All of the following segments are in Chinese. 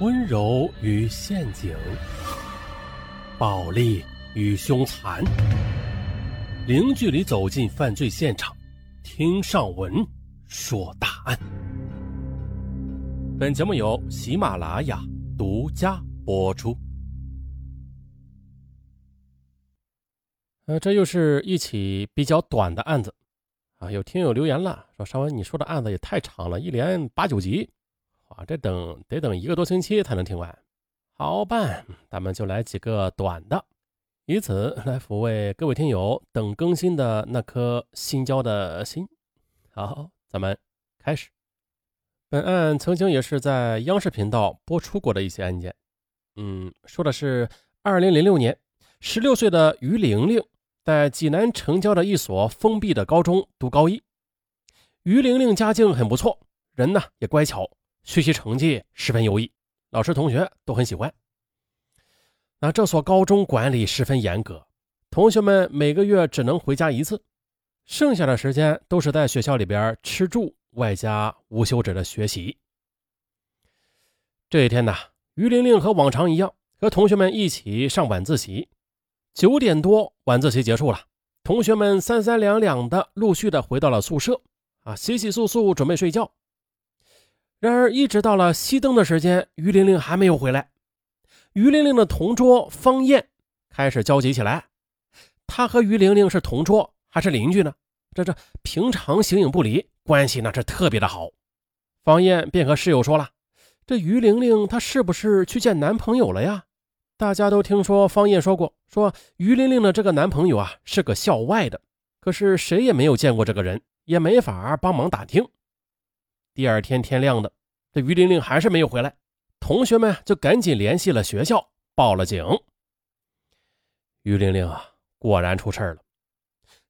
温柔与陷阱，暴力与凶残，零距离走进犯罪现场，听上文说大案。本节目由喜马拉雅独家播出。呃，这又是一起比较短的案子啊！有听友留言了，说尚文你说的案子也太长了，一连八九集。啊，这等得等一个多星期才能听完，好办，咱们就来几个短的，以此来抚慰各位听友等更新的那颗心焦的心。好，咱们开始。本案曾经也是在央视频道播出过的一些案件，嗯，说的是二零零六年，十六岁的于玲玲在济南城郊的一所封闭的高中读高一。于玲玲家境很不错，人呢也乖巧。学习成绩十分优异，老师同学都很喜欢。那这所高中管理十分严格，同学们每个月只能回家一次，剩下的时间都是在学校里边吃住，外加无休止的学习。这一天呢，于玲玲和往常一样，和同学们一起上晚自习。九点多，晚自习结束了，同学们三三两两的陆续的回到了宿舍，啊，洗洗漱漱，准备睡觉。然而，一直到了熄灯的时间，于玲玲还没有回来。于玲玲的同桌方艳开始焦急起来。她和于玲玲是同桌还是邻居呢？这这平常形影不离，关系那是特别的好。方艳便和室友说了：“这于玲玲她是不是去见男朋友了呀？”大家都听说方艳说过，说于玲玲的这个男朋友啊是个校外的，可是谁也没有见过这个人，也没法帮忙打听。第二天天亮的，这于玲玲还是没有回来，同学们就赶紧联系了学校，报了警。于玲玲啊，果然出事了。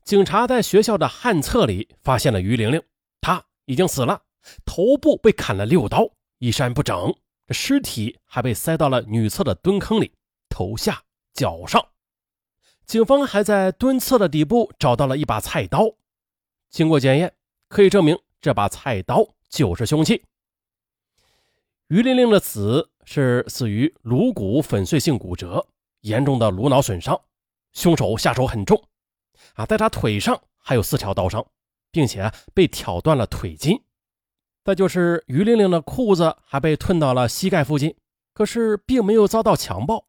警察在学校的旱厕里发现了于玲玲，她已经死了，头部被砍了六刀，衣衫不整，这尸体还被塞到了女厕的蹲坑里，头下脚上。警方还在蹲厕的底部找到了一把菜刀，经过检验，可以证明这把菜刀。就是凶器。于玲玲的死是死于颅骨粉碎性骨折，严重的颅脑损伤。凶手下手很重，啊，在她腿上还有四条刀伤，并且被挑断了腿筋。再就是于玲玲的裤子还被吞到了膝盖附近，可是并没有遭到强暴。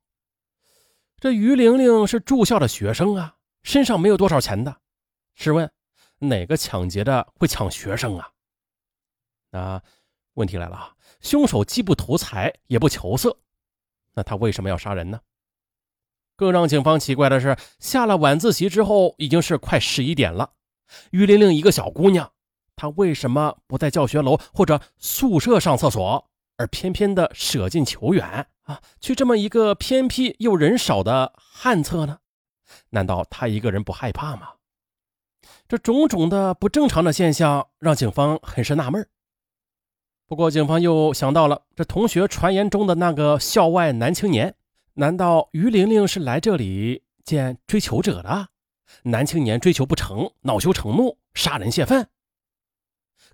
这于玲玲是住校的学生啊，身上没有多少钱的。试问，哪个抢劫的会抢学生啊？那问题来了啊！凶手既不图财也不求色，那他为什么要杀人呢？更让警方奇怪的是，下了晚自习之后已经是快十一点了，于玲玲一个小姑娘，她为什么不在教学楼或者宿舍上厕所，而偏偏的舍近求远啊，去这么一个偏僻又人少的旱厕呢？难道她一个人不害怕吗？这种种的不正常的现象让警方很是纳闷不过，警方又想到了这同学传言中的那个校外男青年，难道于玲玲是来这里见追求者的？男青年追求不成，恼羞成怒，杀人泄愤。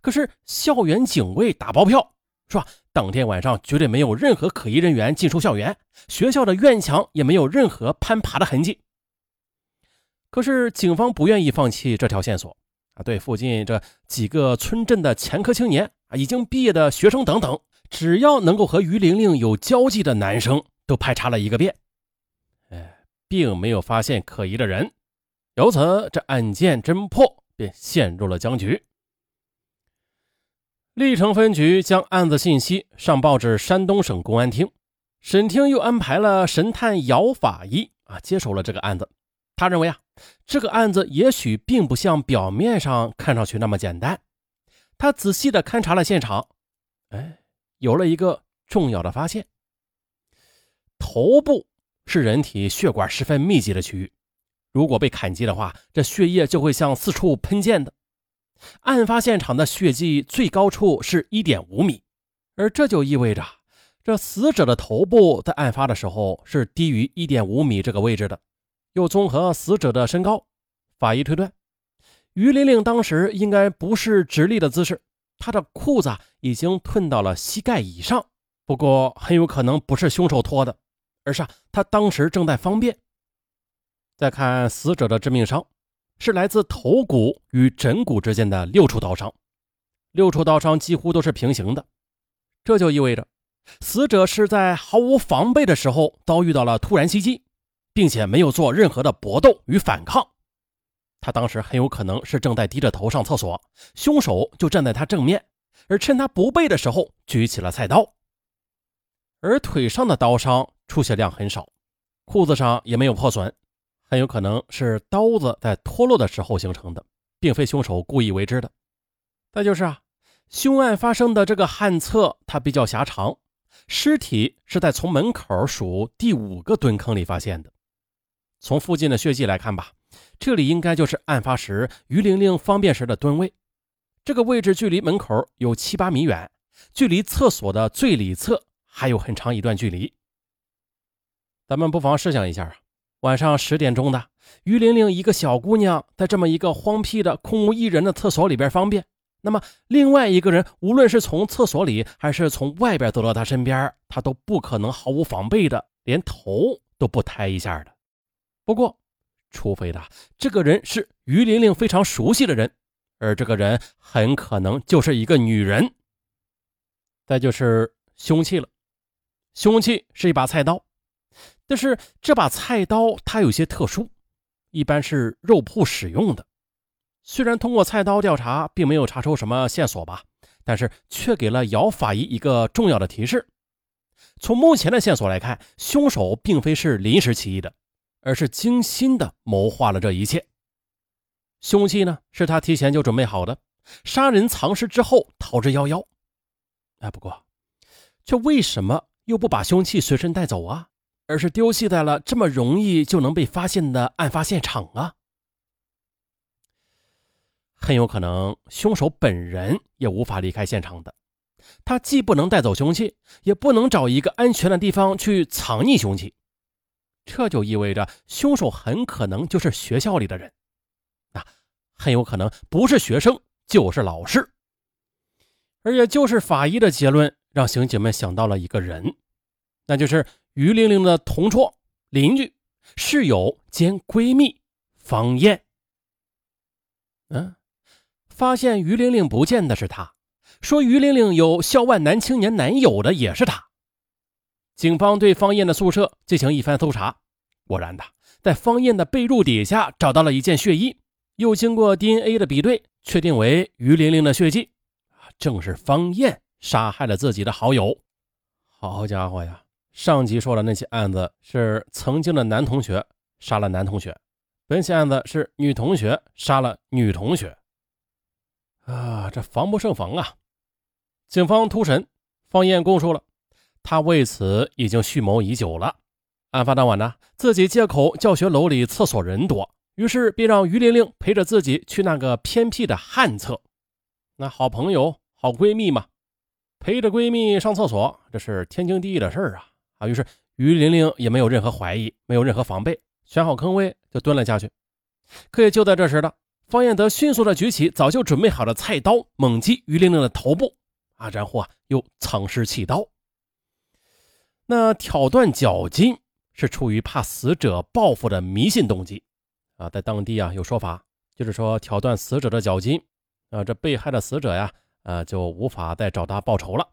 可是校园警卫打包票，说当天晚上绝对没有任何可疑人员进出校园，学校的院墙也没有任何攀爬的痕迹。可是警方不愿意放弃这条线索。啊，对附近这几个村镇的前科青年啊，已经毕业的学生等等，只要能够和于玲玲有交际的男生，都排查了一个遍，哎，并没有发现可疑的人，由此这案件侦破便陷入了僵局。历城分局将案子信息上报至山东省公安厅，省厅又安排了神探姚法医啊接手了这个案子。他认为啊，这个案子也许并不像表面上看上去那么简单。他仔细的勘察了现场，哎，有了一个重要的发现：头部是人体血管十分密集的区域，如果被砍击的话，这血液就会向四处喷溅的。案发现场的血迹最高处是一点五米，而这就意味着这死者的头部在案发的时候是低于一点五米这个位置的。又综合死者的身高，法医推断，于玲玲当时应该不是直立的姿势，她的裤子已经褪到了膝盖以上，不过很有可能不是凶手脱的，而是他当时正在方便。再看死者的致命伤，是来自头骨与枕骨之间的六处刀伤，六处刀伤几乎都是平行的，这就意味着死者是在毫无防备的时候遭遇到了突然袭击，并且没有做任何的搏斗与反抗。他当时很有可能是正在低着头上厕所，凶手就站在他正面，而趁他不备的时候举起了菜刀。而腿上的刀伤出血量很少，裤子上也没有破损，很有可能是刀子在脱落的时候形成的，并非凶手故意为之的。再就是啊，凶案发生的这个旱厕它比较狭长，尸体是在从门口数第五个蹲坑里发现的。从附近的血迹来看吧。这里应该就是案发时于玲玲方便时的蹲位，这个位置距离门口有七八米远，距离厕所的最里侧还有很长一段距离。咱们不妨试想一下啊，晚上十点钟的于玲玲一个小姑娘在这么一个荒僻的空无一人的厕所里边方便，那么另外一个人无论是从厕所里还是从外边走到她身边，她都不可能毫无防备的连头都不抬一下的。不过。除非的这个人是于玲玲非常熟悉的人，而这个人很可能就是一个女人。再就是凶器了，凶器是一把菜刀，但是这把菜刀它有些特殊，一般是肉铺使用的。虽然通过菜刀调查并没有查出什么线索吧，但是却给了姚法医一个重要的提示。从目前的线索来看，凶手并非是临时起意的。而是精心的谋划了这一切，凶器呢是他提前就准备好的，杀人藏尸之后逃之夭夭。哎，不过，却为什么又不把凶器随身带走啊？而是丢弃在了这么容易就能被发现的案发现场啊？很有可能凶手本人也无法离开现场的，他既不能带走凶器，也不能找一个安全的地方去藏匿凶器。这就意味着凶手很可能就是学校里的人，啊，很有可能不是学生就是老师，而也就是法医的结论让刑警们想到了一个人，那就是于玲玲的同桌、邻居、室友兼闺蜜方艳。嗯，发现于玲玲不见的是她，说于玲玲有校外男青年男友的也是她。警方对方艳的宿舍进行一番搜查，果然的，在方艳的被褥底下找到了一件血衣，又经过 DNA 的比对，确定为于玲玲的血迹，正是方艳杀害了自己的好友。好家伙呀！上集说的那起案子是曾经的男同学杀了男同学，本起案子是女同学杀了女同学。啊，这防不胜防啊！警方突审，方艳供述了。他为此已经蓄谋已久了。案发当晚呢，自己借口教学楼里厕所人多，于是便让于玲玲陪着自己去那个偏僻的旱厕。那好朋友、好闺蜜嘛，陪着闺蜜上厕所，这是天经地义的事儿啊！啊，于是于玲玲也没有任何怀疑，没有任何防备，选好坑位就蹲了下去。可也就在这时呢，方彦德迅速的举起早就准备好的菜刀，猛击于玲玲的头部，啊，然后啊又藏尸弃刀。那挑断脚筋是出于怕死者报复的迷信动机，啊，在当地啊有说法，就是说挑断死者的脚筋，啊，这被害的死者呀，啊，就无法再找他报仇了。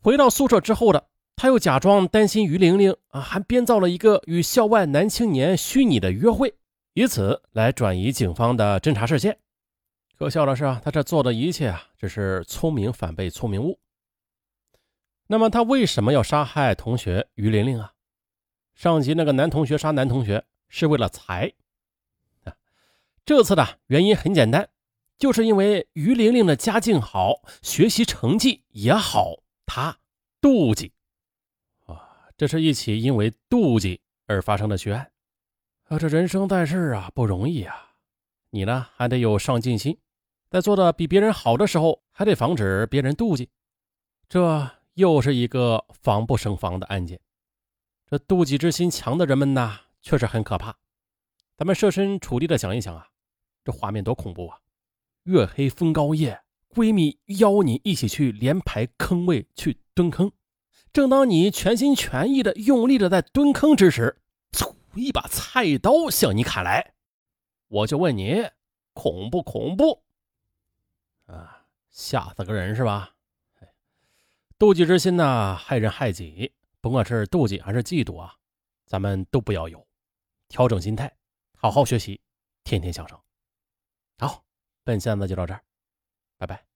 回到宿舍之后的他，又假装担心于玲玲啊，还编造了一个与校外男青年虚拟的约会，以此来转移警方的侦查视线。可笑的是啊，他这做的一切啊，只是聪明反被聪明误。那么他为什么要杀害同学于玲玲啊？上集那个男同学杀男同学是为了财啊。这次的原因很简单，就是因为于玲玲的家境好，学习成绩也好，他妒忌啊。这是一起因为妒忌而发生的血案啊。这人生在世啊，不容易啊。你呢还得有上进心，在做的比别人好的时候，还得防止别人妒忌。这。又是一个防不胜防的案件，这妒忌之心强的人们呐，确实很可怕。咱们设身处地的想一想啊，这画面多恐怖啊！月黑风高夜，闺蜜邀你一起去连排坑位去蹲坑。正当你全心全意的用力的在蹲坑之时，嗖，一把菜刀向你砍来。我就问你，恐不恐怖？啊，吓死个人是吧？妒忌之心呢，害人害己。甭管是妒忌还是嫉妒啊，咱们都不要有。调整心态，好好学习，天天向上。好，本线子就到这儿，拜拜。